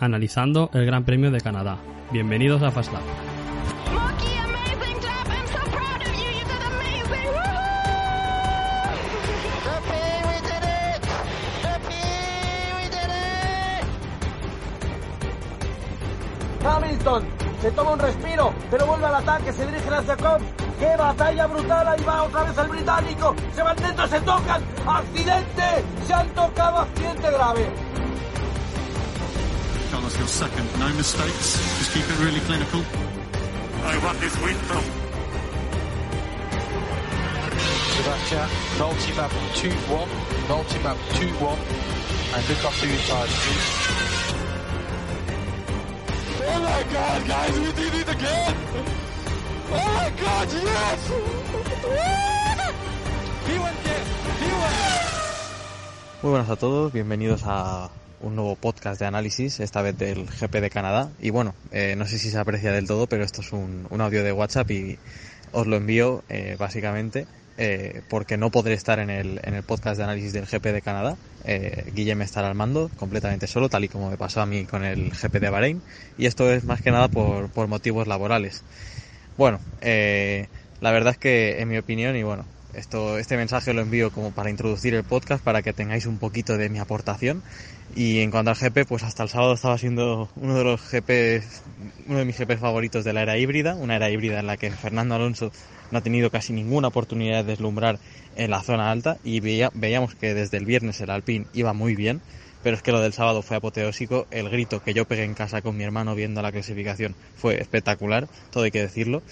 Analizando el Gran Premio de Canadá. Bienvenidos a did it! Hamilton se toma un respiro, pero vuelve al ataque, se dirige hacia Cobbs. ¡Qué batalla brutal! Ahí va otra vez el británico. Se van dentro, se tocan. ¡Accidente! Se han tocado, accidente grave. Carlos, you're second. No mistakes. Just keep it really clinical. I want this win from Sebastian, multi-map 2-1, multi-map 2-1, and look after your tires, please. Oh my god, guys, we did it again! Oh my god, yes! he went there! He went Muy buenas a todos, bienvenidos a un nuevo podcast de análisis, esta vez del GP de Canadá. Y bueno, eh, no sé si se aprecia del todo, pero esto es un, un audio de WhatsApp y os lo envío eh, básicamente eh, porque no podré estar en el, en el podcast de análisis del GP de Canadá. Eh, Guillem estará al mando completamente solo, tal y como me pasó a mí con el GP de Bahrein. Y esto es más que nada por, por motivos laborales. Bueno, la verdad es que en mi opinión, y bueno, esto, este mensaje lo envío como para introducir el podcast, para que tengáis un poquito de mi aportación. Y en cuanto al GP, pues hasta el sábado estaba siendo uno de los GP, uno de mis GP favoritos de la era híbrida, una era híbrida en la que Fernando Alonso no ha tenido casi ninguna oportunidad de deslumbrar en la zona alta y veía, veíamos que desde el viernes el Alpine iba muy bien, pero es que lo del sábado fue apoteósico, el grito que yo pegué en casa con mi hermano viendo la clasificación fue espectacular, todo hay que decirlo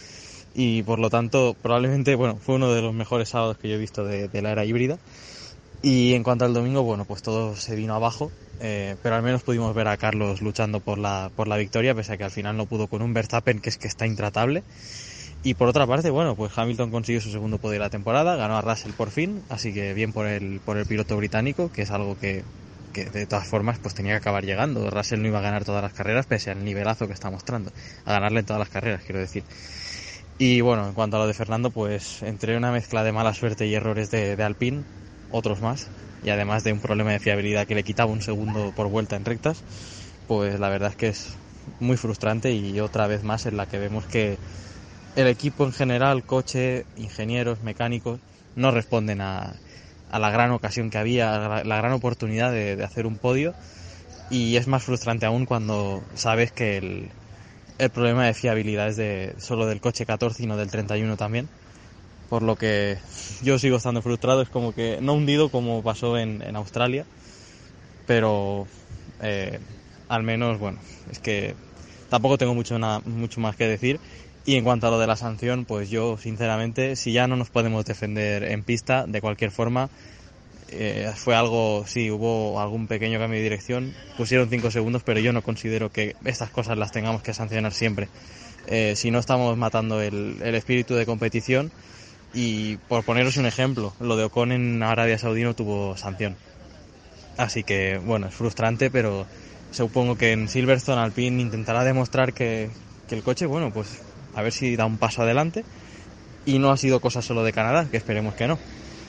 y por lo tanto probablemente bueno fue uno de los mejores sábados que yo he visto de, de la era híbrida. Y en cuanto al domingo bueno pues todo se vino abajo eh, pero al menos pudimos ver a Carlos luchando por la por la victoria pese a que al final no pudo con un Verstappen que es que está intratable. Y por otra parte bueno pues Hamilton consiguió su segundo podio de la temporada ganó a Russell por fin así que bien por el por el piloto británico que es algo que que de todas formas pues tenía que acabar llegando. Russell no iba a ganar todas las carreras pese al nivelazo que está mostrando a ganarle en todas las carreras quiero decir y bueno, en cuanto a lo de Fernando, pues entre una mezcla de mala suerte y errores de, de Alpine, otros más, y además de un problema de fiabilidad que le quitaba un segundo por vuelta en rectas, pues la verdad es que es muy frustrante y otra vez más en la que vemos que el equipo en general, coche, ingenieros, mecánicos, no responden a, a la gran ocasión que había, a la, gran oportunidad de, de hacer un podio. Y es más frustrante aún cuando sabes que el, el problema de fiabilidad es de solo del coche 14 y no del 31 también. Por lo que yo sigo estando frustrado, es como que no hundido como pasó en, en Australia, pero eh, al menos, bueno, es que tampoco tengo mucho, nada, mucho más que decir. Y en cuanto a lo de la sanción, pues yo sinceramente, si ya no nos podemos defender en pista, de cualquier forma, eh, fue algo, sí, hubo algún pequeño cambio de dirección, pusieron 5 segundos, pero yo no considero que estas cosas las tengamos que sancionar siempre. Eh, si no estamos matando el, espíritu de competición y por poneros un ejemplo, lo de Ocon en Arabia Saudí no tuvo sanción. Así que, bueno, es frustrante, pero supongo que en Silverstone Alpine intentará demostrar que el coche, bueno, pues a ver si da un paso adelante y no ha sido cosa solo de Canadá, que esperemos que no.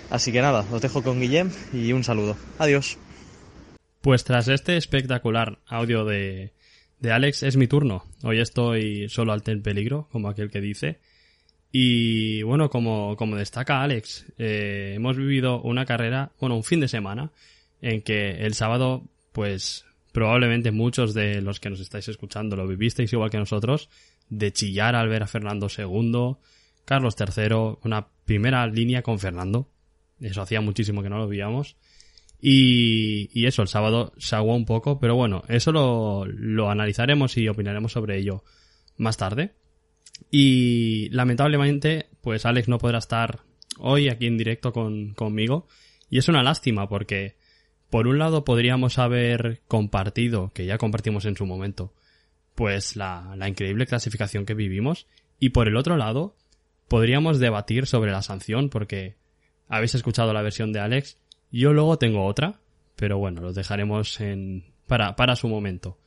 Así que nada, os dejo con Guillem y un saludo. Adiós. Pues tras este espectacular audio de, de Alex, es mi turno. Hoy estoy solo al ten peligro, como aquel que dice. Y bueno, como, como destaca Alex, eh, hemos vivido una carrera, bueno, un fin de semana, en que el sábado, pues probablemente muchos de los que nos estáis escuchando lo vivisteis igual que nosotros, de chillar al ver a Fernando II, Carlos III, una primera línea con Fernando, eso hacía muchísimo que no lo veíamos. Y, y eso, el sábado se aguó un poco, pero bueno, eso lo, analizaremos y opinaremos sobre ello más tarde. Y lamentablemente, pues Alex no podrá estar hoy aquí en directo con, conmigo. Y es una lástima porque Por un lado podríamos haber compartido, que ya compartimos en su momento, pues la, la increíble clasificación que vivimos, y por el otro lado podríamos debatir sobre la sanción, porque habéis escuchado la versión de Alex, yo luego tengo otra, pero bueno, lo dejaremos en, para, para su momento.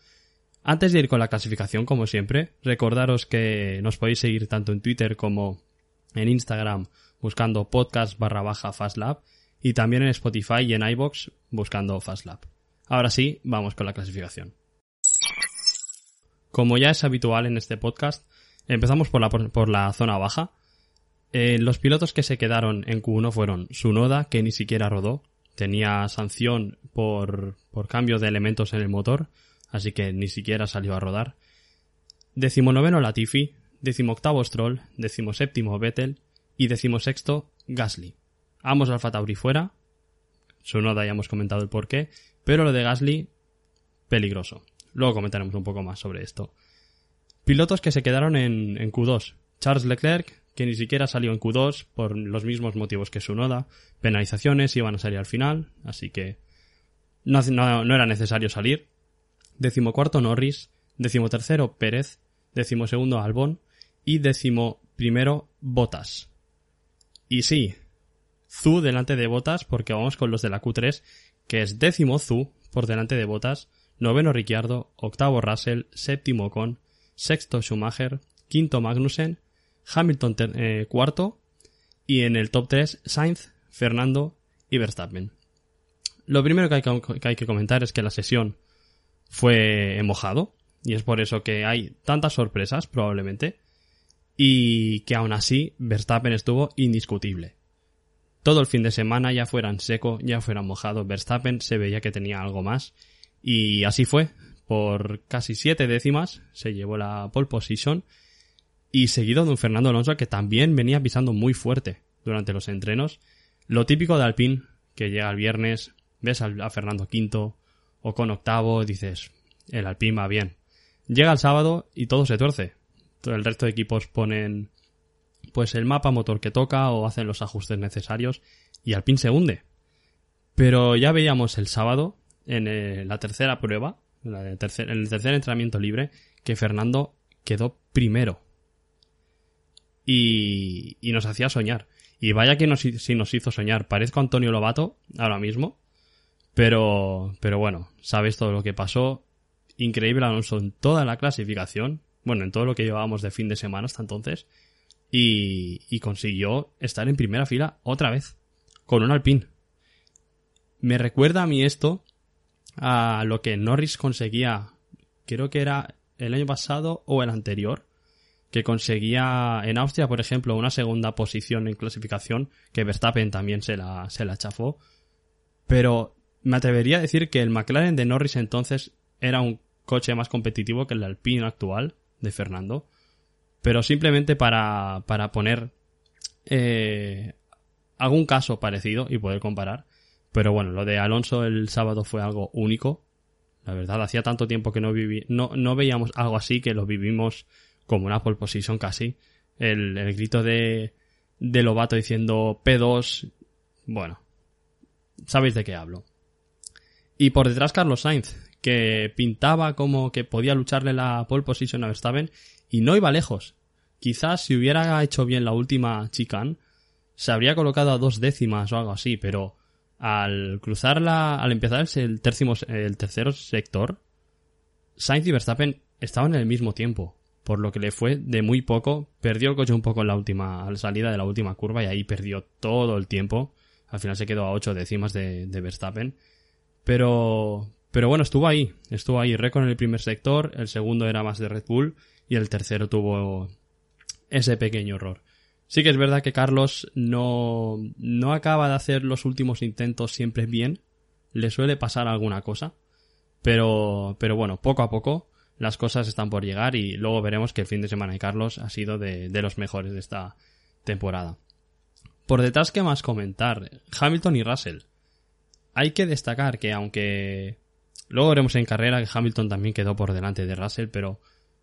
Antes de ir con la clasificación, como siempre, recordaros que nos podéis seguir tanto en Twitter como en Instagram buscando podcast barra baja FastLab y también en Spotify y en iBox buscando FastLab. Ahora sí, vamos con la clasificación. Como ya es habitual en este podcast, empezamos por la, por la zona baja. Eh, los pilotos que se quedaron en Q1 fueron Sunoda, que ni siquiera rodó, tenía sanción por, por cambio de elementos en el motor, así que ni siquiera salió a rodar. Decimonoveno Latifi, decimoctavo Stroll, decimoséptimo Vettel y decimosexto Gasly. Ambos Alfa Tauri fuera, su noda ya hemos comentado el porqué, pero lo de Gasly, peligroso. Luego comentaremos un poco más sobre esto. Pilotos que se quedaron en, en Q2. Charles Leclerc, que ni siquiera salió en Q2 por los mismos motivos que su noda. Penalizaciones iban a salir al final, así que no, no, no era necesario salir. Decimocuarto Norris, decimotercero Pérez, decimosegundo Albon. Y décimo primero Botas. Y sí, Zu delante de Botas porque vamos con los de la Q3, que es décimo Zu por delante de Botas, noveno Ricciardo, octavo Russell, séptimo Ocon, sexto Schumacher, quinto Magnussen, Hamilton eh, cuarto y en el top 3 Sainz, Fernando y Verstappen. Lo primero que hay que, comentar es que la sesión fue mojado y es por eso que hay tantas sorpresas probablemente y que aún así Verstappen estuvo indiscutible. Todo el fin de semana ya fuera en seco, ya fuera mojado, Verstappen se veía que tenía algo más y así fue. Por casi siete décimas se llevó la pole position y seguido de un Fernando Alonso que también venía pisando muy fuerte durante los entrenos. Lo típico de Alpine, que llega el viernes, ves a Fernando quinto o con octavo, dices, el Alpine va bien. Llega el sábado y todo se tuerce. Todo el resto de equipos ponen pues el mapa motor que toca o hacen los ajustes necesarios y Alpine se hunde. Pero ya veíamos el sábado en eh, la tercera prueba, en el tercer entrenamiento libre, que Fernando quedó primero. Y, y nos hacía soñar. Y vaya que nos, si nos hizo soñar. Parezco Antonio Lobato ahora mismo. Pero, pero bueno, sabes todo lo que pasó. Increíble Alonso en toda la clasificación. Bueno, en todo lo que llevábamos de fin de semana hasta entonces. Y, y consiguió estar en primera fila otra vez. Con un Alpine. Me recuerda a mí esto a lo que Norris conseguía. Creo que era el año pasado o el anterior. Que conseguía en Austria, por ejemplo, una segunda posición en clasificación. Que Verstappen también se la, se la chafó. Pero me atrevería a decir que el McLaren de Norris entonces era un coche más competitivo que el Alpine actual de Fernando. Pero simplemente para, para poner eh, algún caso parecido y poder comparar. Pero bueno, lo de Alonso el sábado fue algo único. La verdad, hacía tanto tiempo que no viví, no, no veíamos algo así que lo vivimos como una pole position casi. El, el grito de, de Lobato diciendo P2. Bueno, sabéis de qué hablo. Y por detrás Carlos Sainz, que pintaba como que podía lucharle la pole position a Verstappen y no iba lejos. Quizás si hubiera hecho bien la última chicane, se habría colocado a dos décimas o algo así, pero al cruzarla, al empezar el, tercimo, el tercer sector, Sainz y Verstappen estaban en el mismo tiempo, por lo que le fue de muy poco, perdió el coche un poco en la última, salida de la última curva y ahí perdió todo el tiempo, al final se quedó a ocho décimas de, de Verstappen, pero, pero bueno, estuvo ahí, estuvo ahí, récord en el primer sector, el segundo era más de Red Bull y el tercero tuvo ese pequeño error. Sí que es verdad que Carlos no, no acaba de hacer los últimos intentos siempre bien. Le suele pasar alguna cosa. Pero, pero bueno, poco a poco las cosas están por llegar y luego veremos que el fin de semana de Carlos ha sido de, de los mejores de esta temporada. Por detrás, ¿qué más comentar? Hamilton y Russell. Hay que destacar que aunque luego veremos en carrera que Hamilton también quedó por delante de Russell, pero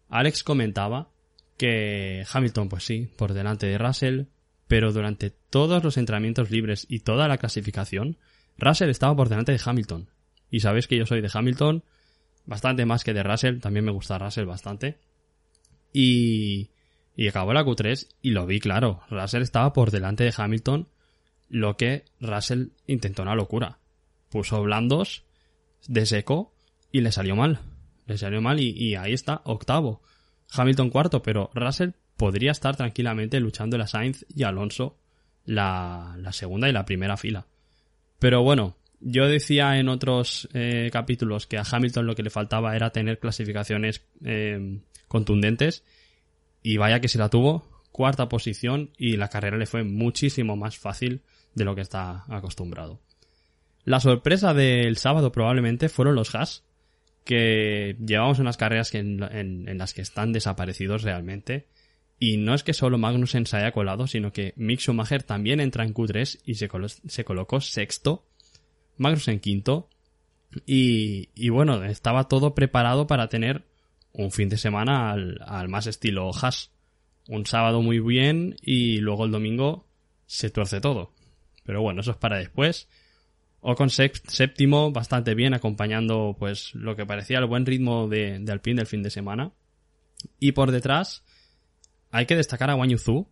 Alex comentaba que Hamilton, pues sí, por delante de Russell, pero durante todos los entrenamientos libres y toda la clasificación, Russell estaba por delante de Hamilton. Y sabéis que yo soy de Hamilton, bastante más que de Russell, también me gusta Russell bastante. Y, y acabó la Q3 y lo vi claro, Russell estaba por delante de Hamilton, lo que Russell intentó una locura. Puso blandos de seco y le salió mal. Le salió mal y, ahí está, octavo. Hamilton cuarto, pero Russell podría estar tranquilamente luchando a Sainz y Alonso la, la segunda y la primera fila. Pero bueno, yo decía en otros eh, capítulos que a Hamilton lo que le faltaba era tener clasificaciones eh, contundentes y vaya que se la tuvo, cuarta posición y la carrera le fue muchísimo más fácil de lo que está acostumbrado. La sorpresa del sábado probablemente fueron los Haas, que llevamos unas carreras que en, las que están desaparecidos realmente. Y no es que solo Magnussen se haya colado, sino que Mick Schumacher también entra en Q3 y se, se colocó sexto. Magnussen quinto. Y, y bueno, estaba todo preparado para tener un fin de semana al, al más estilo Haas. Un sábado muy bien y luego el domingo se tuerce todo. Pero bueno, eso es para después. Ocon sep- séptimo, bastante bien, acompañando pues lo que parecía el buen ritmo de, de Alpine del fin de semana. Y por detrás, hay que destacar a Wang Yuzu,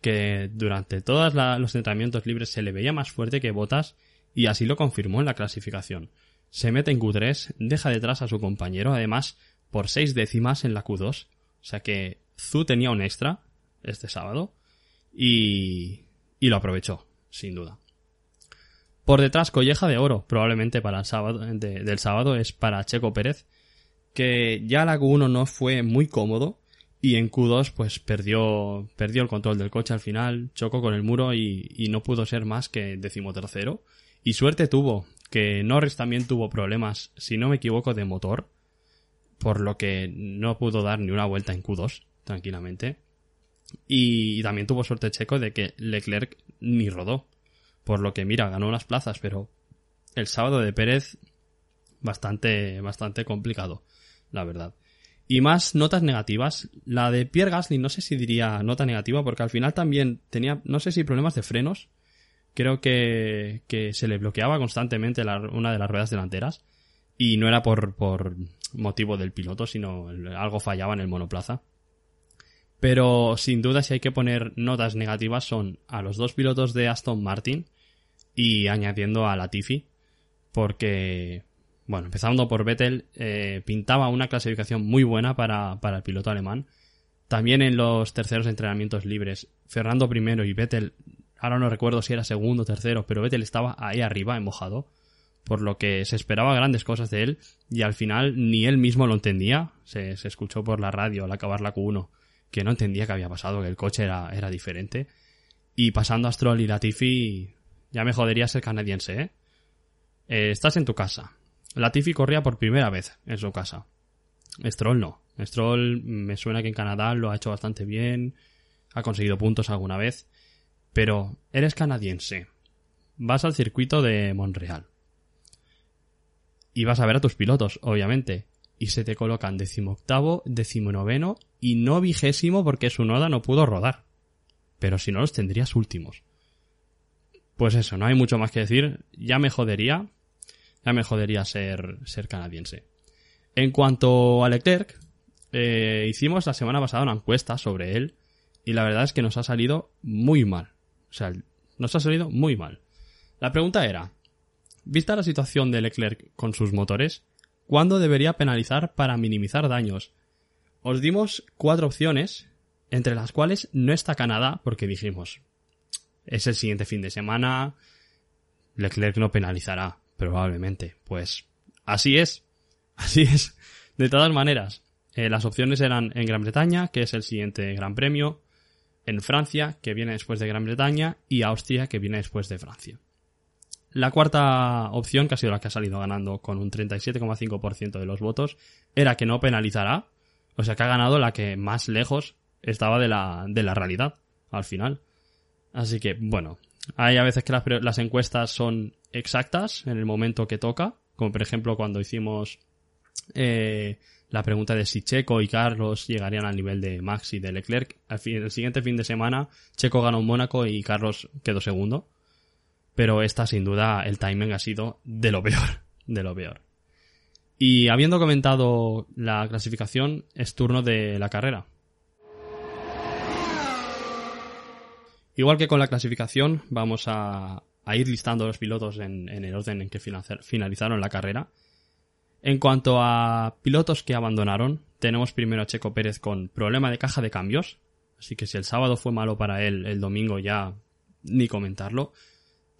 que durante todos los entrenamientos libres se le veía más fuerte que Botas y así lo confirmó en la clasificación. Se mete en Q3, deja detrás a su compañero, además por seis décimas en la Q2. O sea que Zu tenía un extra este sábado y, y lo aprovechó, sin duda. Por detrás, colleja de oro, probablemente para el sábado, de- del sábado, es para Checo Pérez, que ya la Q1 no fue muy cómodo y en Q2 pues perdió, perdió el control del coche al final, chocó con el muro y, y no pudo ser más que decimotercero. Y suerte tuvo, que Norris también tuvo problemas, si no me equivoco, de motor, por lo que no pudo dar ni una vuelta en Q2, tranquilamente. Y, también tuvo suerte Checo de que Leclerc ni rodó, por lo que mira, ganó unas plazas, pero el sábado de Pérez bastante, bastante complicado, la verdad. Y más notas negativas. La de Pierre Gasly no sé si diría nota negativa porque al final también tenía, no sé si problemas de frenos. Creo que, que se le bloqueaba constantemente una de las ruedas delanteras. Y no era por, por motivo del piloto, sino algo fallaba en el monoplaza. Pero sin duda si hay que poner notas negativas son a los dos pilotos de Aston Martin y añadiendo a Latifi. Porque, bueno, empezando por Vettel, eh, pintaba una clasificación muy buena para, para el piloto alemán. También en los terceros entrenamientos libres, Fernando primero y Vettel, ahora no recuerdo si era segundo o tercero, pero Vettel estaba ahí arriba, en mojado, por lo que se esperaba grandes cosas de él y al final ni él mismo lo entendía. Se, escuchó por la radio al acabar la Q1 que no entendía qué había pasado, que el coche era, diferente. Y pasando a Stroll y Latifi, ya me jodería ser canadiense, ¿eh? Eh, estás en tu casa. Latifi corría por primera vez en su casa. Stroll no. Stroll me suena que en Canadá lo ha hecho bastante bien, ha conseguido puntos alguna vez, pero eres canadiense. Vas al circuito de Montreal. Y vas a ver a tus pilotos, obviamente. Y se te colocan decimoctavo, decimonoveno y no vigésimo porque su noda no pudo rodar. Pero si no los tendrías últimos. Pues eso, no hay mucho más que decir. Ya me jodería. Ya me jodería ser, ser canadiense. En cuanto a Leclerc, eh, hicimos la semana pasada una encuesta sobre él. Y la verdad es que nos ha salido muy mal. O sea, nos ha salido muy mal. La pregunta era, vista la situación de Leclerc con sus motores, ¿cuándo debería penalizar para minimizar daños? Os dimos cuatro opciones, entre las cuales no está Canadá, porque dijimos, es el siguiente fin de semana, Leclerc no penalizará, probablemente. Pues así es, así es. De todas maneras, eh, las opciones eran en Gran Bretaña, que es el siguiente Gran Premio, en Francia, que viene después de Gran Bretaña, y Austria, que viene después de Francia. La cuarta opción, que ha sido la que ha salido ganando con un 37,5% de los votos, era que no penalizará, o sea que ha ganado la que más lejos estaba de la, de la realidad, al final. Así que, bueno, hay a veces que las, las encuestas son exactas en el momento que toca, como por ejemplo cuando hicimos eh, la pregunta de si Checo y Carlos llegarían al nivel de Max y de Leclerc. Al fin- el siguiente fin de semana, Checo ganó en Mónaco y Carlos quedó segundo. pero esta sin duda el timing ha sido de lo peor, de lo peor. Y habiendo comentado la clasificación, es turno de la carrera. Igual que con la clasificación, vamos a, a ir listando los pilotos en, en el orden en que finaliza- finalizaron la carrera. En cuanto a pilotos que abandonaron, tenemos primero a Checo Pérez con problema de caja de cambios. Así que si el sábado fue malo para él, el domingo ya ni comentarlo.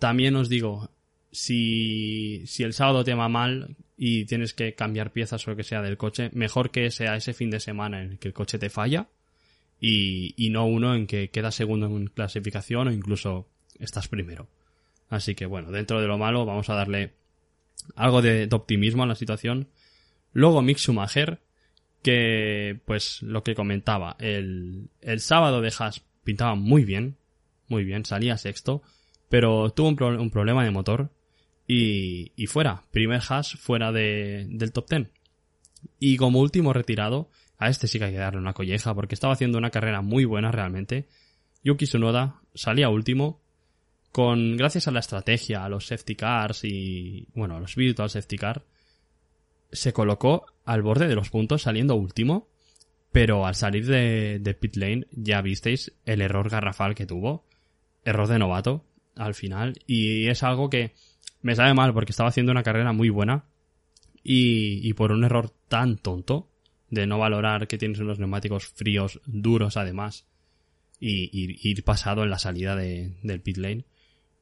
También os digo, si, si el sábado te va mal y tienes que cambiar piezas o lo que sea del coche, mejor que sea ese fin de semana en el que el coche te falla y, y no uno en que quedas segundo en clasificación o incluso estás primero. Así que bueno, dentro de lo malo vamos a darle algo de, optimismo a la situación. Luego Mick Schumacher, que pues lo que comentaba, el, el sábado de Haas pintaba muy bien, muy bien, salía sexto, pero tuvo un, pro- un problema de motor y, y fuera, primer Haas fuera de, del top 10. Y como último retirado, a este sí que hay que darle una colleja porque estaba haciendo una carrera muy buena realmente. Yuki Tsunoda salía último con gracias a la estrategia, a los safety cars y bueno, a los virtual safety car se colocó al borde de los puntos saliendo último, pero al salir de, de pit lane ya visteis el error garrafal que tuvo, error de novato al final y es algo que me sabe mal porque estaba haciendo una carrera muy buena y, y por un error tan tonto de no valorar que tienes unos neumáticos fríos, duros además, y, ir pasado en la salida de- del pit lane,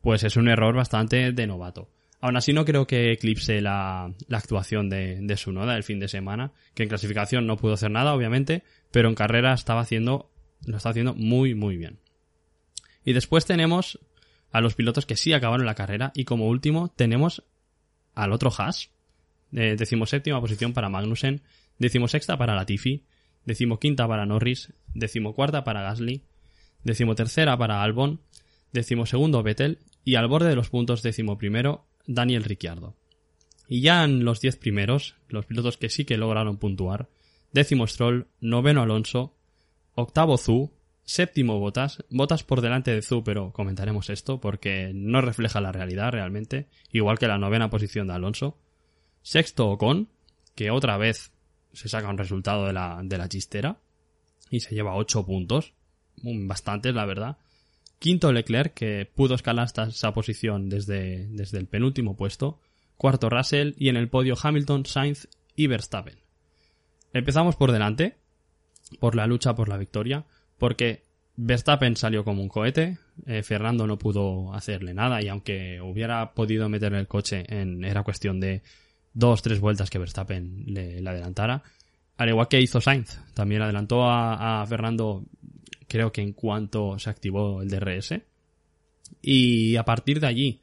pues es un error bastante de novato. Aún así no creo que eclipse la, la actuación de, de Sunoda el fin de semana, que en clasificación no pudo hacer nada, obviamente, pero en carrera estaba haciendo, lo está haciendo muy, muy bien. Y después tenemos a los pilotos que sí acabaron la carrera, y como último tenemos al otro Haas, eh, decimoséptima posición para Magnussen, decimosexta para Latifi, decimoquinta para Norris, decimocuarta para Gasly, decimotercera para Albon, decimosegundo Vettel y al borde de los puntos decimoprimero Daniel Ricciardo. Y ya en los diez primeros, los pilotos que sí que lograron puntuar, décimo Stroll, noveno Alonso, octavo Zhu, séptimo Botas, Botas por delante de Zhu, pero comentaremos esto porque no refleja la realidad realmente, igual que la novena posición de Alonso, sexto Ocon, que otra vez se saca un resultado de la, de la chistera y se lleva 8 puntos, bastantes la verdad. Quinto Leclerc, que pudo escalar hasta esa posición desde, desde el penúltimo puesto. Cuarto Russell y en el podio Hamilton, Sainz y Verstappen. Empezamos por delante, por la lucha por la victoria, porque Verstappen salió como un cohete, eh, Fernando no pudo hacerle nada y aunque hubiera podido meter el coche en, era cuestión de dos, tres vueltas que Verstappen le, adelantara. Al igual que hizo Sainz, también adelantó a Fernando, creo que en cuanto se activó el DRS. Y a partir de allí,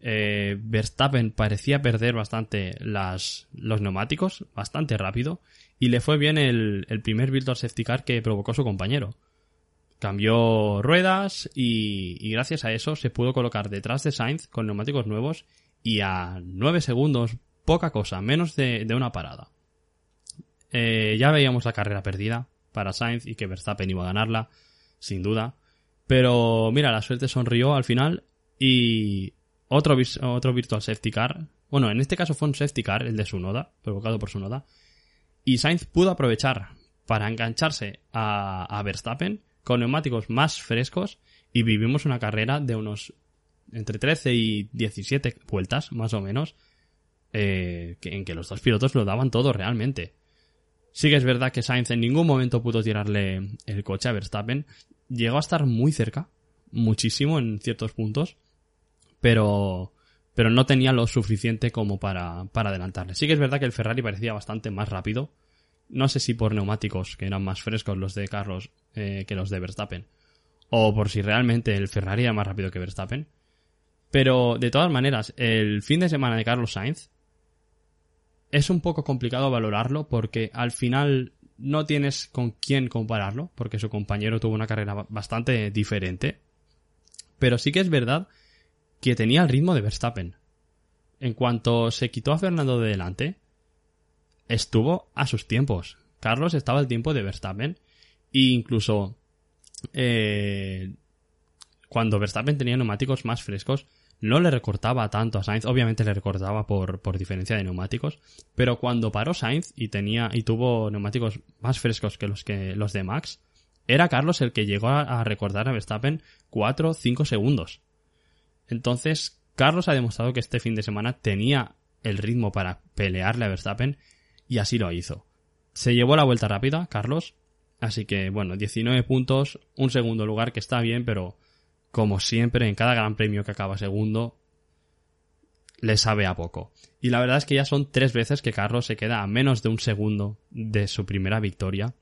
eh, Verstappen parecía perder bastante las, los neumáticos, bastante rápido, y le fue bien el, el primer virtual safety car que provocó su compañero. Cambió ruedas y, y gracias a eso se pudo colocar detrás de Sainz con neumáticos nuevos y a 9 segundos, poca cosa, menos de, de una parada. Eh, ya veíamos la carrera perdida para Sainz y que Verstappen iba a ganarla, sin duda. Pero mira, la suerte sonrió al final y otro, otro virtual safety car. Bueno, en este caso fue un safety car, el de Sunoda, provocado por Sunoda. Y Sainz pudo aprovechar para engancharse a, a Verstappen con neumáticos más frescos y vivimos una carrera de unos entre 13 y 17 vueltas, más o menos, eh, en que los dos pilotos lo daban todo realmente. Sí que es verdad que Sainz en ningún momento pudo tirarle el coche a Verstappen. Llegó a estar muy cerca, muchísimo en ciertos puntos, pero, pero no tenía lo suficiente como para, para adelantarle. Sí que es verdad que el Ferrari parecía bastante más rápido. No sé si por neumáticos, que eran más frescos los de Carlos eh, que los de Verstappen, o por si realmente el Ferrari era más rápido que Verstappen. Pero de todas maneras, el fin de semana de Carlos Sainz es un poco complicado valorarlo porque al final no tienes con quién compararlo, porque su compañero tuvo una carrera ba- bastante diferente. Pero sí que es verdad que tenía el ritmo de Verstappen. En cuanto se quitó a Fernando de delante, estuvo a sus tiempos. Carlos estaba al tiempo de Verstappen e incluso eh, cuando Verstappen tenía neumáticos más frescos, no le recortaba tanto a Sainz, obviamente le recortaba por, por diferencia de neumáticos, pero cuando paró Sainz y tenía y tuvo neumáticos más frescos que los que los de Max, era Carlos el que llegó a, recortar a Verstappen 4 o 5 segundos. Entonces, Carlos ha demostrado que este fin de semana tenía el ritmo para pelearle a Verstappen y así lo hizo. Se llevó la vuelta rápida, Carlos, así que bueno, 19 puntos, un segundo lugar que está bien, pero como siempre, en cada gran premio que acaba segundo, le sabe a poco. Y la verdad es que ya son tres veces que Carlos se queda a menos de un segundo de su primera victoria.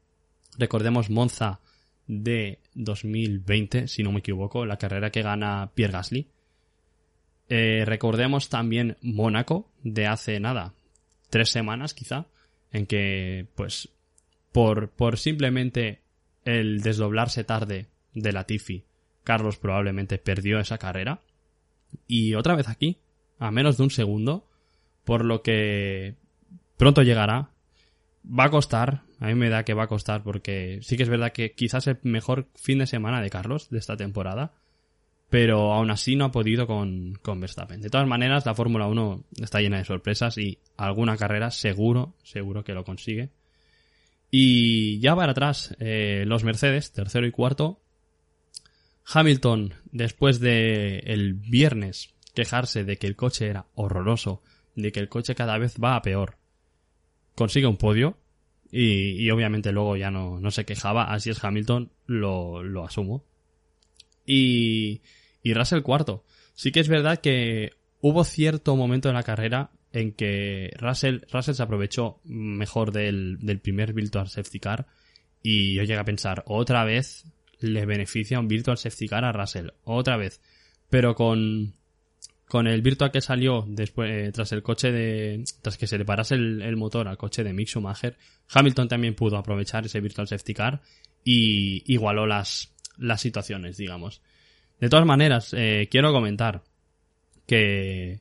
Recordemos Monza de 2020, si no me equivoco, la carrera que gana Pierre Gasly. Eh, recordemos también Mónaco de hace nada, tres semanas quizá, en que pues por, por simplemente el desdoblarse tarde de la Tifi, Carlos probablemente perdió esa carrera. Y otra vez aquí, a menos de un segundo, por lo que pronto llegará. Va a costar, a mí me da que va a costar porque sí que es verdad que quizás el mejor fin de semana de Carlos de esta temporada, pero aún así no ha podido con, con Verstappen. De todas maneras, la Fórmula 1 está llena de sorpresas y alguna carrera seguro, seguro que lo consigue. Y ya para atrás, eh, los Mercedes, tercero y cuarto. Hamilton, después de el viernes quejarse de que el coche era horroroso, de que el coche cada vez va a peor, consigue un podio y, obviamente luego ya no, no, se quejaba, así es Hamilton, lo, lo asumo. Y, y Russell cuarto. Sí que es verdad que hubo cierto momento en la carrera en que Russell, Russell se aprovechó mejor del, del primer Virtual Safety Car y yo llegué a pensar, otra vez le beneficia un Virtual Safety Car a Russell, otra vez. Pero con, con el Virtual que salió después, eh, tras el coche de, tras que se le parase el, el, motor al coche de Mick Schumacher, Hamilton también pudo aprovechar ese Virtual Safety Car y igualó las, las situaciones, digamos. De todas maneras, eh, quiero comentar que,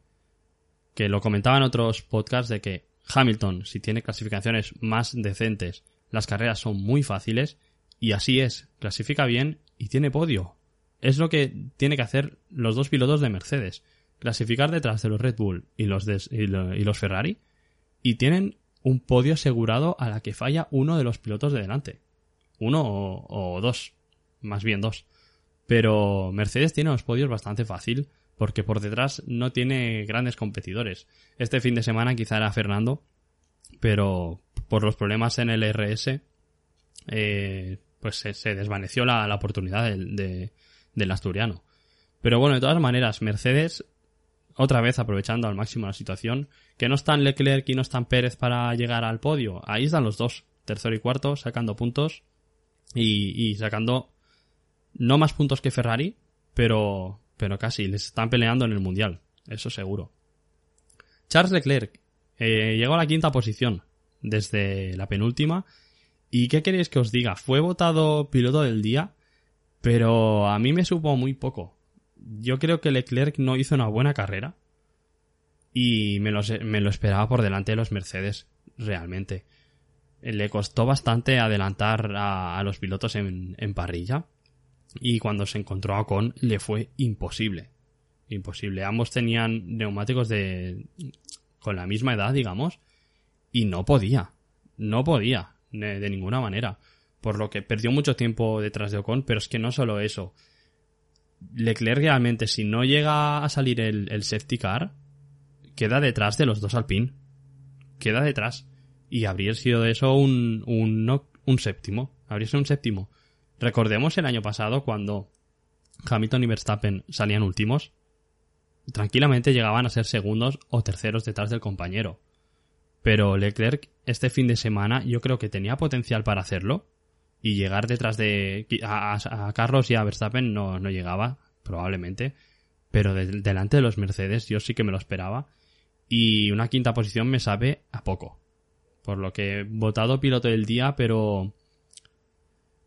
que lo comentaba en otros podcasts de que Hamilton, si tiene clasificaciones más decentes, las carreras son muy fáciles y así es, clasifica bien y tiene podio. Es lo que tiene que hacer los dos pilotos de Mercedes, clasificar detrás de los Red Bull y los, y, lo, y los Ferrari y tienen un podio asegurado a la que falla uno de los pilotos de delante. Uno o, o dos, más bien dos. Pero Mercedes tiene los podios bastante fácil porque por detrás no tiene grandes competidores. Este fin de semana quizá era Fernando, pero por los problemas en el RS, eh, pues se, desvaneció la, la oportunidad del, de, del asturiano. Pero bueno, de todas maneras, Mercedes, otra vez aprovechando al máximo la situación, que no están Leclerc y no están Pérez para llegar al podio, ahí están los dos, tercero y cuarto, sacando puntos y, y sacando no más puntos que Ferrari, pero, pero casi, les están peleando en el Mundial, eso seguro. Charles Leclerc eh, llegó a la quinta posición desde la penúltima. ¿Y qué queréis que os diga? Fue votado piloto del día, pero a mí me supo muy poco. Yo creo que Leclerc no hizo una buena carrera y me lo, esperaba por delante de los Mercedes, realmente. Le costó bastante adelantar a, a los pilotos en, en parrilla, y cuando se encontró a Con le fue imposible. Imposible. Ambos tenían neumáticos de con la misma edad, digamos, y no podía. No podía, de, ninguna manera. Por lo que perdió mucho tiempo detrás de Ocon, pero es que no solo eso. Leclerc realmente, si no llega a salir el, el safety car, queda detrás de los dos Alpine. Queda detrás. Y habría sido de eso un, un, un séptimo. Habría sido un séptimo. Recordemos el año pasado cuando Hamilton y Verstappen salían últimos, tranquilamente llegaban a ser segundos o terceros detrás del compañero. Pero Leclerc este fin de semana yo creo que tenía potencial para hacerlo y llegar detrás de a, a Carlos y a Verstappen no, no llegaba probablemente, pero de, delante de los Mercedes yo sí que me lo esperaba y una quinta posición me sabe a poco. Por lo que votado piloto del día, pero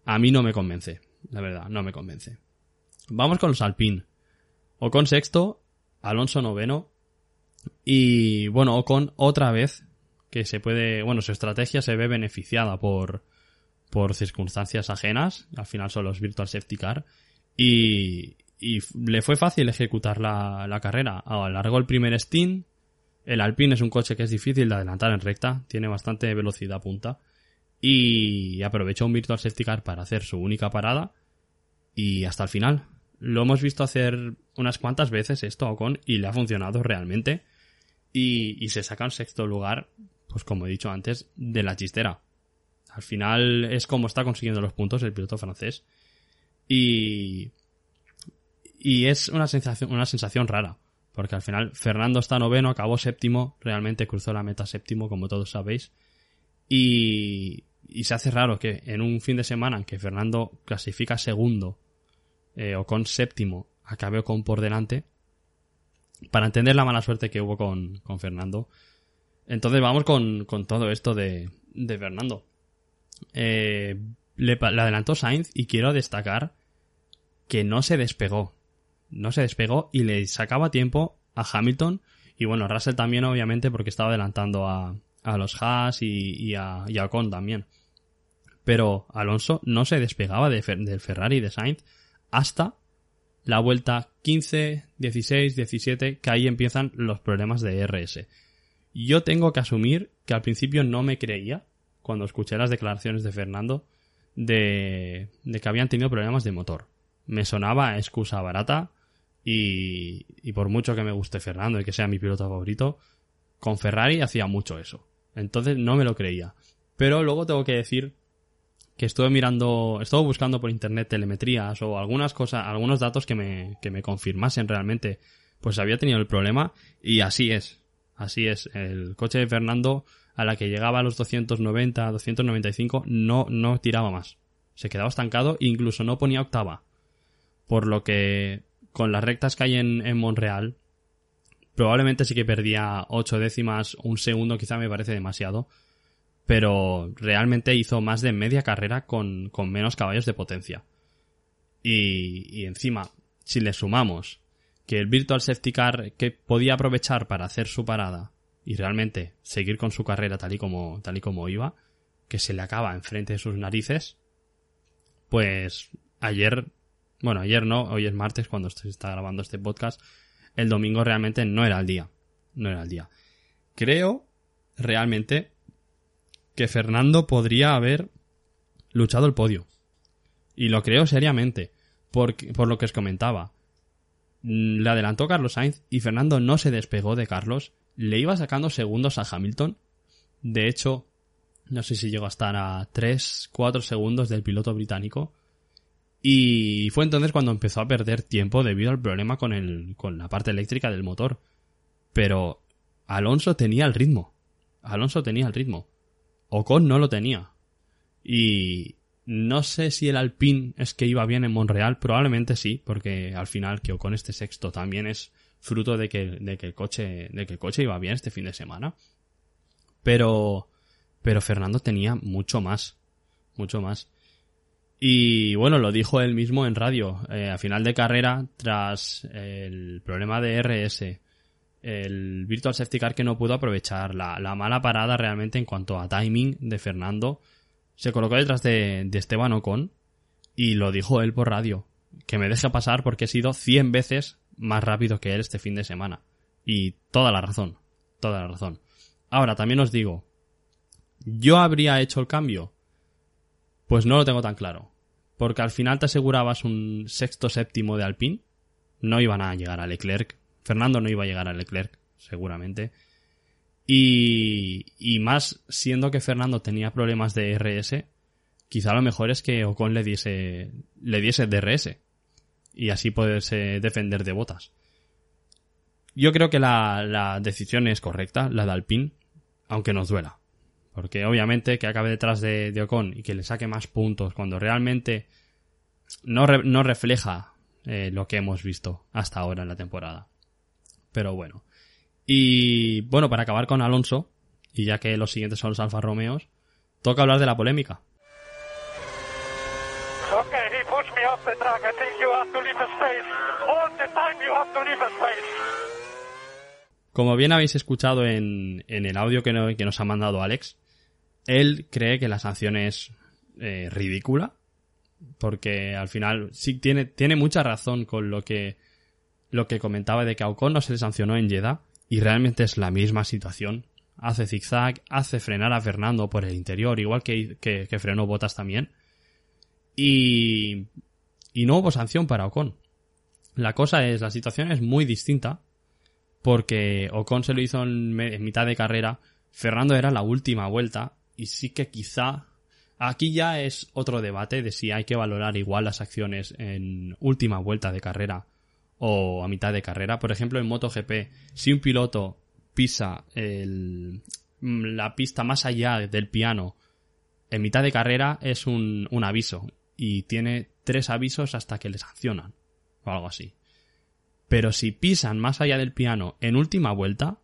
a mí no me convence, la verdad, no me convence. Vamos con los Alpine. Ocon sexto, Alonso noveno. Y bueno, Ocon otra vez que se puede, bueno, su estrategia se ve beneficiada por, por circunstancias ajenas. Al final son los Virtual Safety Car. Y, y le fue fácil ejecutar la, la carrera. Alargó el primer stint. El Alpine es un coche que es difícil de adelantar en recta, tiene bastante velocidad punta. Y aprovechó un Virtual Safety Car para hacer su única parada. Y hasta el final. Lo hemos visto hacer unas cuantas veces esto a Ocon y le ha funcionado realmente. Y, y se saca un sexto lugar, pues como he dicho antes, de la chistera. Al final es como está consiguiendo los puntos el piloto francés. Y, y es una sensación, una sensación rara. Porque al final Fernando está noveno, acabó séptimo, realmente cruzó la meta séptimo, como todos sabéis. Y, y se hace raro que en un fin de semana en que Fernando clasifica segundo eh, o con séptimo, acabe con por delante. Para entender la mala suerte que hubo con, con Fernando. Entonces vamos con, con todo esto de, de Fernando. Eh, le, adelantó Sainz y quiero destacar que no se despegó. No se despegó y le sacaba tiempo a Hamilton y bueno, Russell también obviamente porque estaba adelantando a, a los Haas y, y a, y Ocon también. Pero Alonso no se despegaba de del Ferrari de Sainz hasta la vuelta 15, 16, 17, que ahí empiezan los problemas de RS. Yo tengo que asumir que al principio no me creía, cuando escuché las declaraciones de Fernando, de, de que habían tenido problemas de motor. Me sonaba excusa barata y, y por mucho que me guste Fernando y que sea mi piloto favorito, con Ferrari hacía mucho eso. Entonces no me lo creía. Pero luego tengo que decir que estuve mirando, estuve buscando por internet telemetrías o algunas cosas, algunos datos que me, que me confirmasen realmente, pues había tenido el problema y así es, así es. El coche de Fernando a la que llegaba a los 290, 295 no, no tiraba más. Se quedaba estancado e incluso no ponía octava. Por lo que con las rectas que hay en, en Monreal, probablemente sí que perdía 8 décimas, un segundo quizá me parece demasiado, pero realmente hizo más de media carrera con, con menos caballos de potencia. Y, y encima, si le sumamos que el Virtual Safety Car que podía aprovechar para hacer su parada y realmente seguir con su carrera tal y como, tal y como iba, que se le acaba enfrente de sus narices, pues ayer, bueno, ayer no, hoy es martes cuando se está grabando este podcast, el domingo realmente no era el día, no era el día. Creo realmente que Fernando podría haber luchado el podio. Y lo creo seriamente, porque, por lo que os comentaba. Le adelantó Carlos Sainz y Fernando no se despegó de Carlos. Le iba sacando segundos a Hamilton. De hecho, no sé si llegó a estar a 3, 4 segundos del piloto británico. Y fue entonces cuando empezó a perder tiempo debido al problema con, el, con la parte eléctrica del motor. Pero Alonso tenía el ritmo. Alonso tenía el ritmo. Ocon no lo tenía. Y no sé si el Alpine es que iba bien en Monreal, probablemente sí, porque al final que Ocon este sexto también es fruto de que, de que el coche, de que el coche iba bien este fin de semana. Pero, pero Fernando tenía mucho más, mucho más. Y bueno, lo dijo él mismo en radio, eh, a final de carrera, tras el problema de RS, el Virtual Safety Car que no pudo aprovechar, la, la mala parada realmente en cuanto a timing de Fernando, se colocó detrás de, de Esteban Ocon y lo dijo él por radio, que me deje pasar porque he sido 100 veces más rápido que él este fin de semana. Y toda la razón, toda la razón. Ahora, también os digo, ¿yo habría hecho el cambio? Pues no lo tengo tan claro. Porque al final te asegurabas un sexto séptimo de Alpine. No iban a llegar a Leclerc. Fernando no iba a llegar a Leclerc, seguramente. Y, y más siendo que Fernando tenía problemas de RS, quizá lo mejor es que Ocon le diese, le diese DRS. Y así poderse defender de botas. Yo creo que la, la decisión es correcta, la de Alpine, aunque nos duela. Porque obviamente que acabe detrás de, Ocon y que le saque más puntos cuando realmente no, no refleja eh, lo que hemos visto hasta ahora en la temporada. Pero bueno. Y bueno, para acabar con Alonso, y ya que los siguientes son los Alfa Romeos, toca hablar de la polémica. Como bien habéis escuchado en, en el audio que, no- que nos ha mandado Alex, él cree que la sanción es eh, ridícula. porque al final sí tiene, tiene mucha razón con lo que, lo que comentaba de que a Ocon no se le sancionó en Jeddah y realmente es la misma situación. Hace zigzag, hace frenar a Fernando por el interior, igual que, que, que frenó Botas también. Y, y no hubo sanción para Ocon. La cosa es, la situación es muy distinta porque Ocon se lo hizo en, en mitad de carrera, Fernando era la última vuelta y sí que quizá aquí ya es otro debate de si hay que valorar igual las acciones en última vuelta de carrera o a mitad de carrera. Por ejemplo, en MotoGP, si un piloto pisa el- la pista más allá del piano en mitad de carrera es un, un aviso y tiene tres avisos hasta que le sancionan o algo así. Pero si pisan más allá del piano en última vuelta,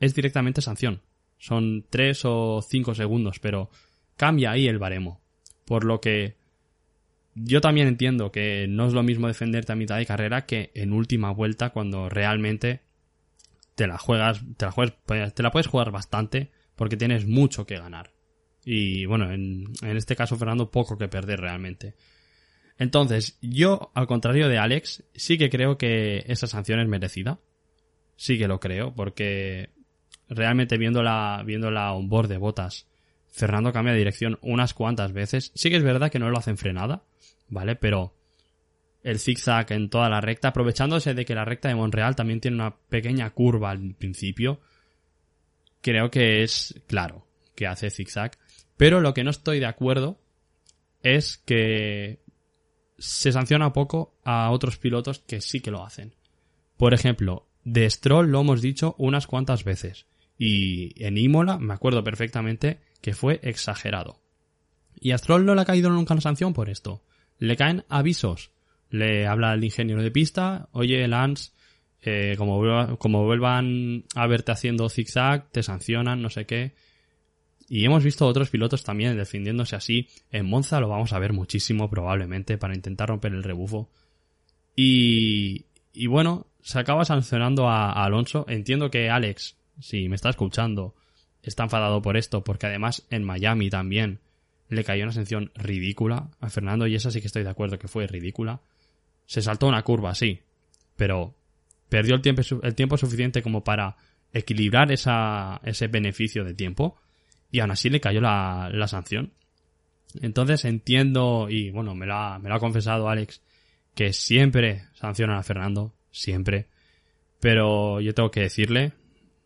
es directamente sanción. Son tres o cinco segundos, pero cambia ahí el baremo. Por lo que yo también entiendo que no es lo mismo defenderte a mitad de carrera que en última vuelta cuando realmente te la juegas, te la juegas, te la puedes jugar bastante porque tienes mucho que ganar. Y bueno, en, en este caso Fernando poco que perder realmente. Entonces, yo, al contrario de Alex, sí que creo que esa sanción es merecida. Sí que lo creo, porque realmente viendo la, viendo la onboard de botas, Fernando cambia de dirección unas cuantas veces. Sí que es verdad que no lo hacen frenada, ¿vale? Pero el zigzag en toda la recta, aprovechándose de que la recta de Monreal también tiene una pequeña curva al principio, creo que es claro que hace zigzag. Pero lo que no estoy de acuerdo es que se sanciona poco a otros pilotos que sí que lo hacen. Por ejemplo, de Stroll lo hemos dicho unas cuantas veces. Y en Imola me acuerdo perfectamente que fue exagerado. Y a Stroll no le ha caído nunca una sanción por esto. Le caen avisos. Le habla el ingeniero de pista, oye Lance, eh, como, vuelva- como vuelvan a verte haciendo zigzag, te sancionan, no sé qué. Y hemos visto otros pilotos también defendiéndose así. En Monza lo vamos a ver muchísimo probablemente para intentar romper el rebufo. Y, y bueno, se acaba sancionando a Alonso. Entiendo que Alex, si me está escuchando, está enfadado por esto, porque además en Miami también le cayó una sanción ridícula a Fernando y esa sí que estoy de acuerdo que fue ridícula. Se saltó una curva, sí, pero perdió el tiempo, el tiempo suficiente como para equilibrar ese beneficio de tiempo y aún así le cayó la, la sanción. Entonces entiendo, y bueno, me lo, ha, me lo ha confesado Alex, que siempre sancionan a Fernando, siempre. Pero yo tengo que decirle,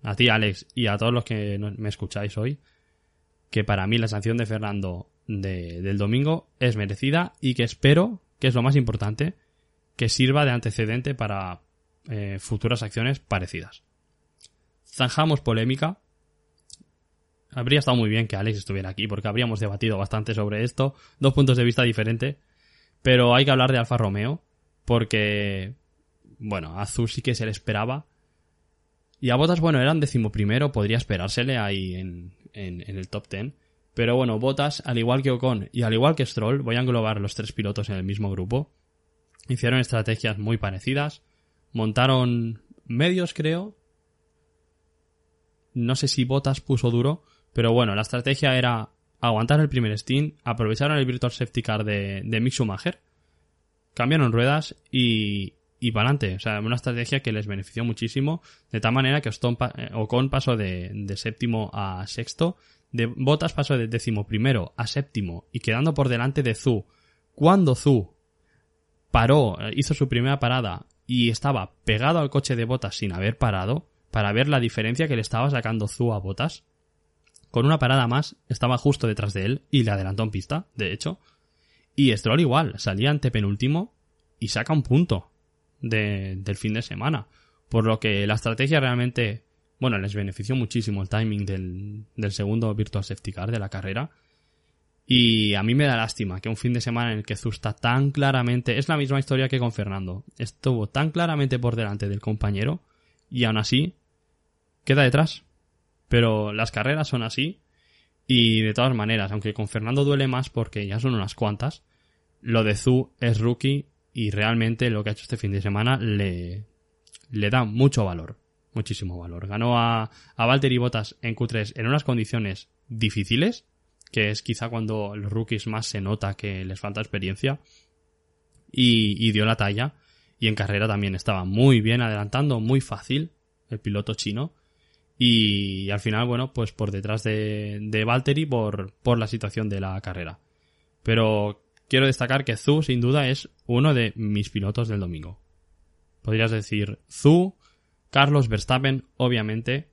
a ti Alex y a todos los que me escucháis hoy, que para mí la sanción de Fernando de- del domingo es merecida y que espero, que es lo más importante, que sirva de antecedente para eh, futuras acciones parecidas. Zanjamos polémica. Habría estado muy bien que Alex estuviera aquí porque habríamos debatido bastante sobre esto, dos puntos de vista diferentes, pero hay que hablar de Alfa Romeo porque, bueno, a Azul sí que se le esperaba y a Botas, bueno, eran decimoprimero, podría esperársele ahí en, en, el top 10. Pero bueno, Botas, al igual que Ocon y al igual que Stroll, voy a englobar los tres pilotos en el mismo grupo. Hicieron estrategias muy parecidas. Montaron medios, creo. No sé si Botas puso duro, pero bueno, la estrategia era aguantar el primer stint, aprovecharon el Virtual Safety Car de, de Mick Schumacher, cambiaron ruedas y, y para adelante. O sea, una estrategia que les benefició muchísimo, de tal manera que eh, Ocon pasó de, de séptimo a sexto, de Botas pasó de décimo primero a séptimo y quedando por delante de Zu. Cuando Zu paró, eh, hizo su primera parada y estaba pegado al coche de Botas sin haber parado, para ver la diferencia que le estaba sacando Zu a Botas, con una parada más, estaba justo detrás de él y le adelantó en pista, de hecho. Y Stroll igual, salía antepenúltimo y saca un punto de- del fin de semana. Por lo que la estrategia realmente, bueno, les benefició muchísimo el timing del, del segundo Virtual Safety Car de la carrera. Y a mí me da lástima que un fin de semana en el que Zu está tan claramente, es la misma historia que con Fernando, estuvo tan claramente por delante del compañero y aún así queda detrás. Pero las carreras son así y de todas maneras, aunque con Fernando duele más porque ya son unas cuantas, lo de Zu es rookie y realmente lo que ha hecho este fin de semana le, le da mucho valor, muchísimo valor. Ganó a, a Valtteri Bottas en Q3 en unas condiciones difíciles, que es quizá cuando los rookies más se nota que les falta experiencia, y, y dio la talla. Y en carrera también estaba muy bien adelantando, muy fácil, el piloto chino. Y al final, bueno, pues por detrás de, de Valtteri por, por la situación de la carrera. Pero quiero destacar que Zhu, sin duda, es uno de mis pilotos del domingo. Podrías decir Zhu, Carlos Verstappen, obviamente,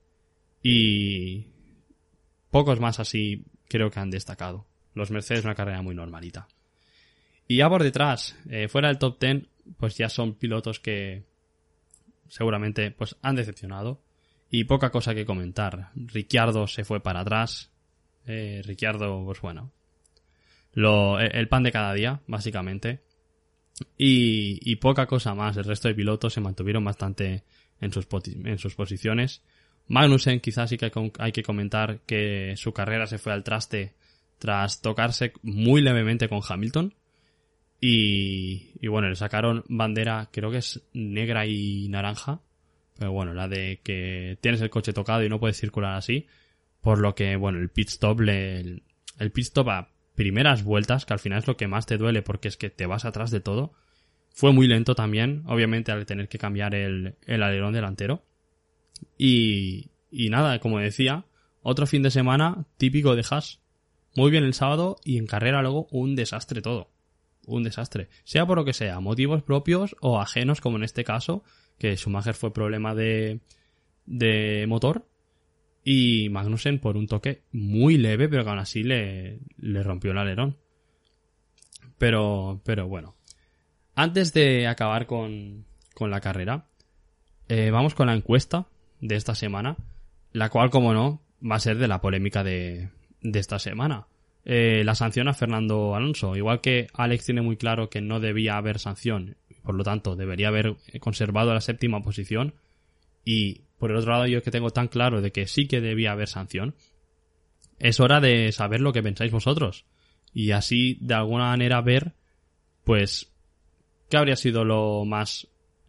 y pocos más así creo que han destacado. Los Mercedes una carrera muy normalita. Y ya por detrás, eh, fuera del top 10, pues ya son pilotos que seguramente pues han decepcionado y poca cosa que comentar. Ricciardo se fue para atrás. Eh, Ricciardo, pues bueno, el pan de cada día, básicamente. Y, y poca cosa más. El resto de pilotos se mantuvieron bastante en sus, en sus posiciones. Magnussen quizás sí que hay que comentar que su carrera se fue al traste tras tocarse muy levemente con Hamilton. Y, y bueno, le sacaron bandera, creo que es negra y naranja. Pero bueno, la de que tienes el coche tocado y no puedes circular así. Por lo que, bueno, el pit stop, le, el, el pit stop a primeras vueltas, que al final es lo que más te duele porque es que te vas atrás de todo. Fue muy lento también, obviamente al tener que cambiar el, el alerón delantero. Y, y nada, como decía, otro fin de semana típico de Haas. Muy bien el sábado y en carrera luego un desastre todo. Un desastre. Sea por lo que sea, motivos propios o ajenos, como en este caso, que Schumacher fue problema de, de motor y Magnussen por un toque muy leve, pero que aún así le, le rompió el alerón. Pero, pero bueno. Antes de acabar con, con la carrera, eh, vamos con la encuesta de esta semana, la cual, como no, va a ser de la polémica de, de esta semana. Eh, la sanción a Fernando Alonso. Igual que Alex tiene muy claro que no debía haber sanción, por lo tanto debería haber conservado la séptima posición. Y por el otro lado, yo que tengo tan claro de que sí que debía haber sanción, es hora de saber lo que pensáis vosotros. Y así, de alguna manera, ver, pues, qué habría sido lo más,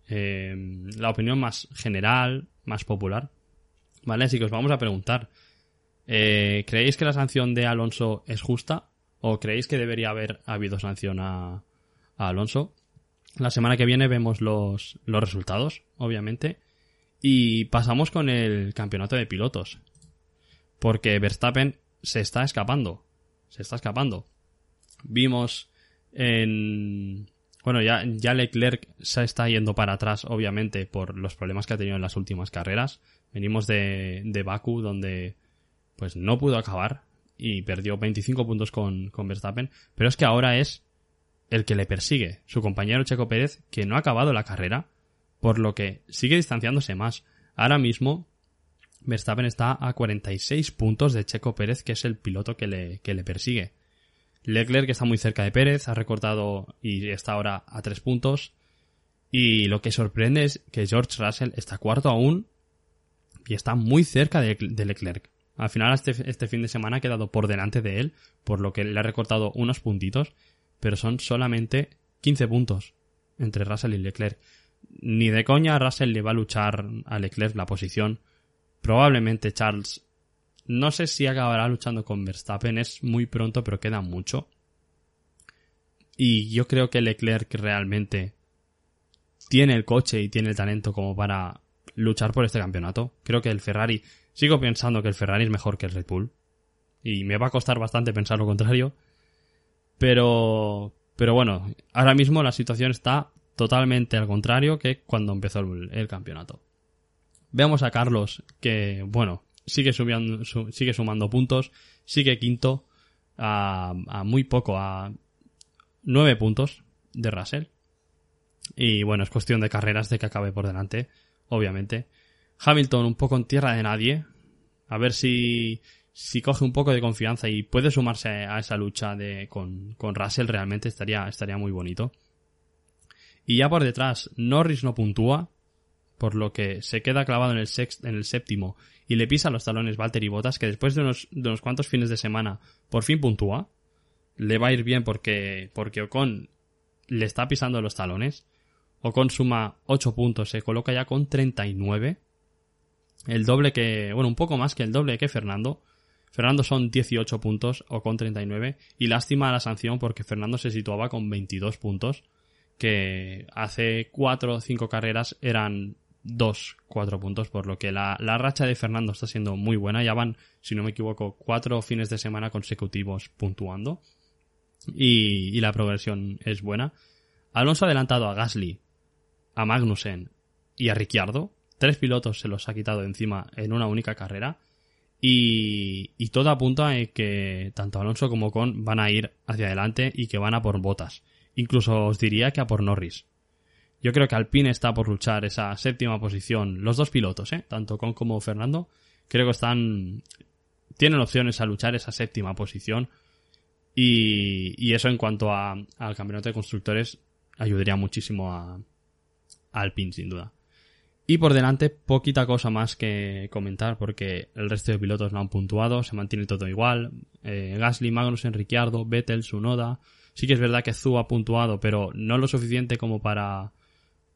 eh, la opinión más general, más popular. ¿Vale? Así que os vamos a preguntar. Eh, ¿Creéis que la sanción de Alonso es justa? ¿O creéis que debería haber habido sanción a, a Alonso? La semana que viene vemos los, los resultados, obviamente. Y pasamos con el campeonato de pilotos. Porque Verstappen se está escapando. Se está escapando. Vimos en... Bueno, ya, ya Leclerc se está yendo para atrás, obviamente, por los problemas que ha tenido en las últimas carreras. Venimos de, de Baku, donde pues no pudo acabar y perdió 25 puntos con, con Verstappen. Pero es que ahora es el que le persigue, su compañero Checo Pérez, que no ha acabado la carrera, por lo que sigue distanciándose más. Ahora mismo, Verstappen está a 46 puntos de Checo Pérez, que es el piloto que le, persigue. Leclerc, que está muy cerca de Pérez, ha recortado y está ahora a 3 puntos. Y lo que sorprende es que George Russell está cuarto aún y está muy cerca de, de Leclerc. Al final, este, este fin de semana ha quedado por delante de él, por lo que le ha recortado unos puntitos, pero son solamente 15 puntos entre Russell y Leclerc. Ni de coña Russell le va a luchar a Leclerc la posición. Probablemente Charles, no sé si acabará luchando con Verstappen, es muy pronto, pero queda mucho. Y yo creo que Leclerc realmente tiene el coche y tiene el talento como para luchar por este campeonato. Creo que el Ferrari, sigo pensando que el Ferrari es mejor que el Red Bull. Y me va a costar bastante pensar lo contrario. Pero, pero bueno, ahora mismo la situación está totalmente al contrario que cuando empezó el, el campeonato. Veamos a Carlos, que, bueno, sigue, subiendo, su- sigue sumando puntos, sigue quinto a, a muy poco, a nueve puntos de Russell. Y bueno, es cuestión de carreras de que acabe por delante, obviamente. Hamilton un poco en tierra de nadie. A ver si, si coge un poco de confianza y puede sumarse a esa lucha de, con, con Russell, realmente estaría, estaría muy bonito. Y ya por detrás, Norris no puntúa, por lo que se queda clavado en el, en el séptimo y le pisa los talones Valtteri Bottas, que después de unos, de unos cuantos fines de semana por fin puntúa. Le va a ir bien porque, porque Ocon le está pisando los talones. Ocon suma 8 puntos, se coloca ya con 39. El doble que, bueno, un poco más que el doble que Fernando. Fernando son 18 puntos o con 39 y lástima la sanción porque Fernando se situaba con 22 puntos que hace 4 o 5 carreras eran 2, 4 puntos por lo que la, la racha de Fernando está siendo muy buena ya van, si no me equivoco, 4 fines de semana consecutivos puntuando y, y la progresión es buena. Alonso ha adelantado a Gasly, a Magnussen y a Ricciardo. Tres pilotos se los ha quitado encima en una única carrera. Y, y todo apunta a que tanto Alonso como Con van a ir hacia adelante y que van a por botas. Incluso os diría que a por Norris. Yo creo que Alpine está por luchar esa séptima posición. Los dos pilotos, ¿eh? tanto Con como Fernando, creo que están. tienen opciones a luchar esa séptima posición. Y, y eso en cuanto a, al campeonato de constructores ayudaría muchísimo a, a Alpine, sin duda. Y por delante, poquita cosa más que comentar, porque el resto de pilotos no han puntuado, se mantiene todo igual. Eh, Gasly, Magnussen, Ricciardo, Vettel, Sunoda. Sí que es verdad que Zu ha puntuado, pero no lo suficiente como para,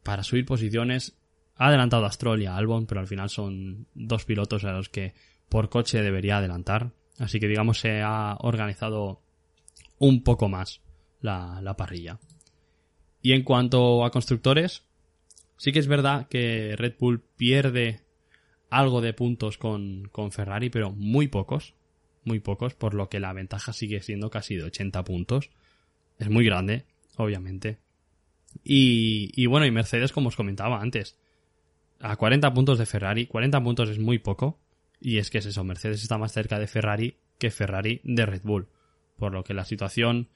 para subir posiciones. Ha adelantado a Stroll y a Albon, pero al final son dos pilotos a los que por coche debería adelantar. Así que digamos se ha organizado un poco más la, la parrilla. Y en cuanto a constructores, sí que es verdad que Red Bull pierde algo de puntos con, con Ferrari, pero muy pocos, muy pocos, por lo que la ventaja sigue siendo casi de 80 puntos. Es muy grande, obviamente. Y, y bueno, y Mercedes, como os comentaba antes, a 40 puntos de Ferrari, 40 puntos es muy poco. Y es que es eso, Mercedes está más cerca de Ferrari que Ferrari de Red Bull. Por lo que la situación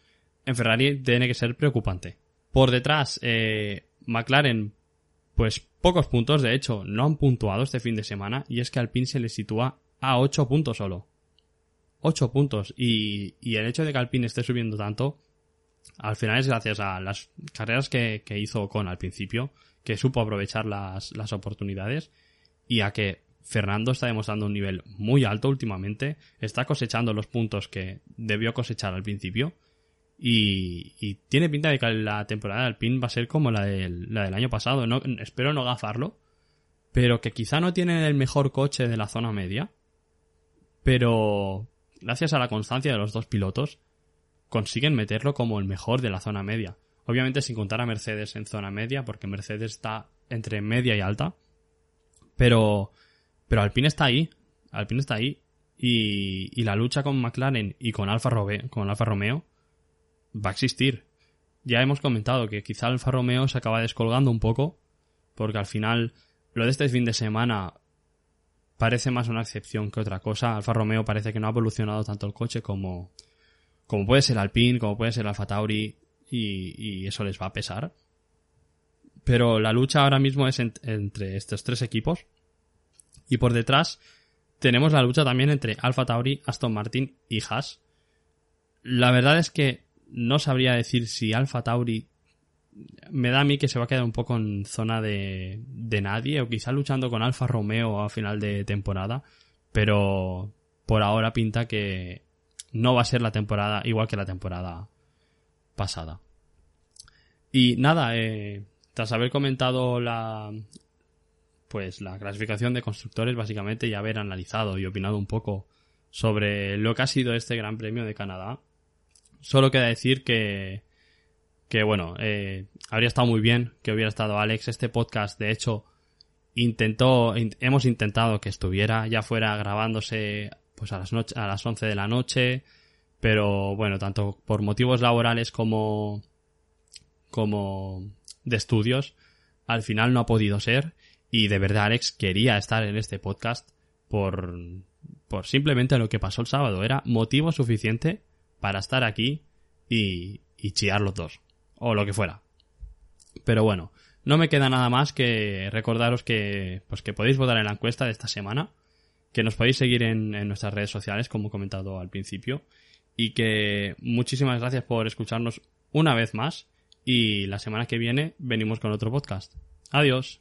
en Ferrari tiene que ser preocupante. Por detrás, eh, McLaren, pues pocos puntos, de hecho, no han puntuado este fin de semana. Y es que Alpine se le sitúa a 8 puntos solo. 8 puntos. Y, y el hecho de que Alpine esté subiendo tanto, al final es gracias a las carreras que, que hizo con al principio, que supo aprovechar las, las oportunidades y a que Fernando está demostrando un nivel muy alto últimamente, está cosechando los puntos que debió cosechar al principio y, y tiene pinta de que la temporada de Alpine va a ser como la del, la del año pasado, no, espero no gafarlo, pero que quizá no tienen el mejor coche de la zona media, pero gracias a la constancia de los dos pilotos consiguen meterlo como el mejor de la zona media. Obviamente sin contar a Mercedes en zona media, porque Mercedes está entre media y alta. Pero, pero Alpine está ahí. Alpine está ahí. Y, y la lucha con McLaren y con Alfa, Robe, con Alfa Romeo va a existir. Ya hemos comentado que quizá Alfa Romeo se acaba descolgando un poco, porque al final lo de este fin de semana parece más una excepción que otra cosa. Alfa Romeo parece que no ha evolucionado tanto el coche como, como puede ser Alpine, como puede ser Alfa Tauri, y, eso les va a pesar. Pero la lucha ahora mismo es en- entre estos tres equipos. Y por detrás tenemos la lucha también entre Alfa Tauri, Aston Martin y Haas. La verdad es que no sabría decir si Alfa Tauri me da a mí que se va a quedar un poco en zona de, de nadie o quizá luchando con Alfa Romeo a final de temporada. Pero por ahora pinta que no va a ser la temporada igual que la temporada pasada. Y nada, eh, tras haber comentado la pues la clasificación de constructores básicamente y haber analizado y opinado un poco sobre lo que ha sido este Gran Premio de Canadá, solo queda decir que que bueno, eh, habría estado muy bien que hubiera estado Alex. Este podcast, de hecho, intentó, in- hemos intentado que estuviera, ya fuera grabándose pues a las noche, a las 11 de la noche, pero bueno, tanto por motivos laborales como como de estudios, al final no ha podido ser. Y de verdad Alex quería estar en este podcast por por simplemente lo que pasó el sábado, era motivo suficiente para estar aquí y, y chillar los dos, o lo que fuera. Pero bueno, no me queda nada más que recordaros que, pues que podéis votar en la encuesta de esta semana, que nos podéis seguir en, en nuestras redes sociales, como he comentado al principio, y que muchísimas gracias por escucharnos una vez más, y la semana que viene venimos con otro podcast. Adiós.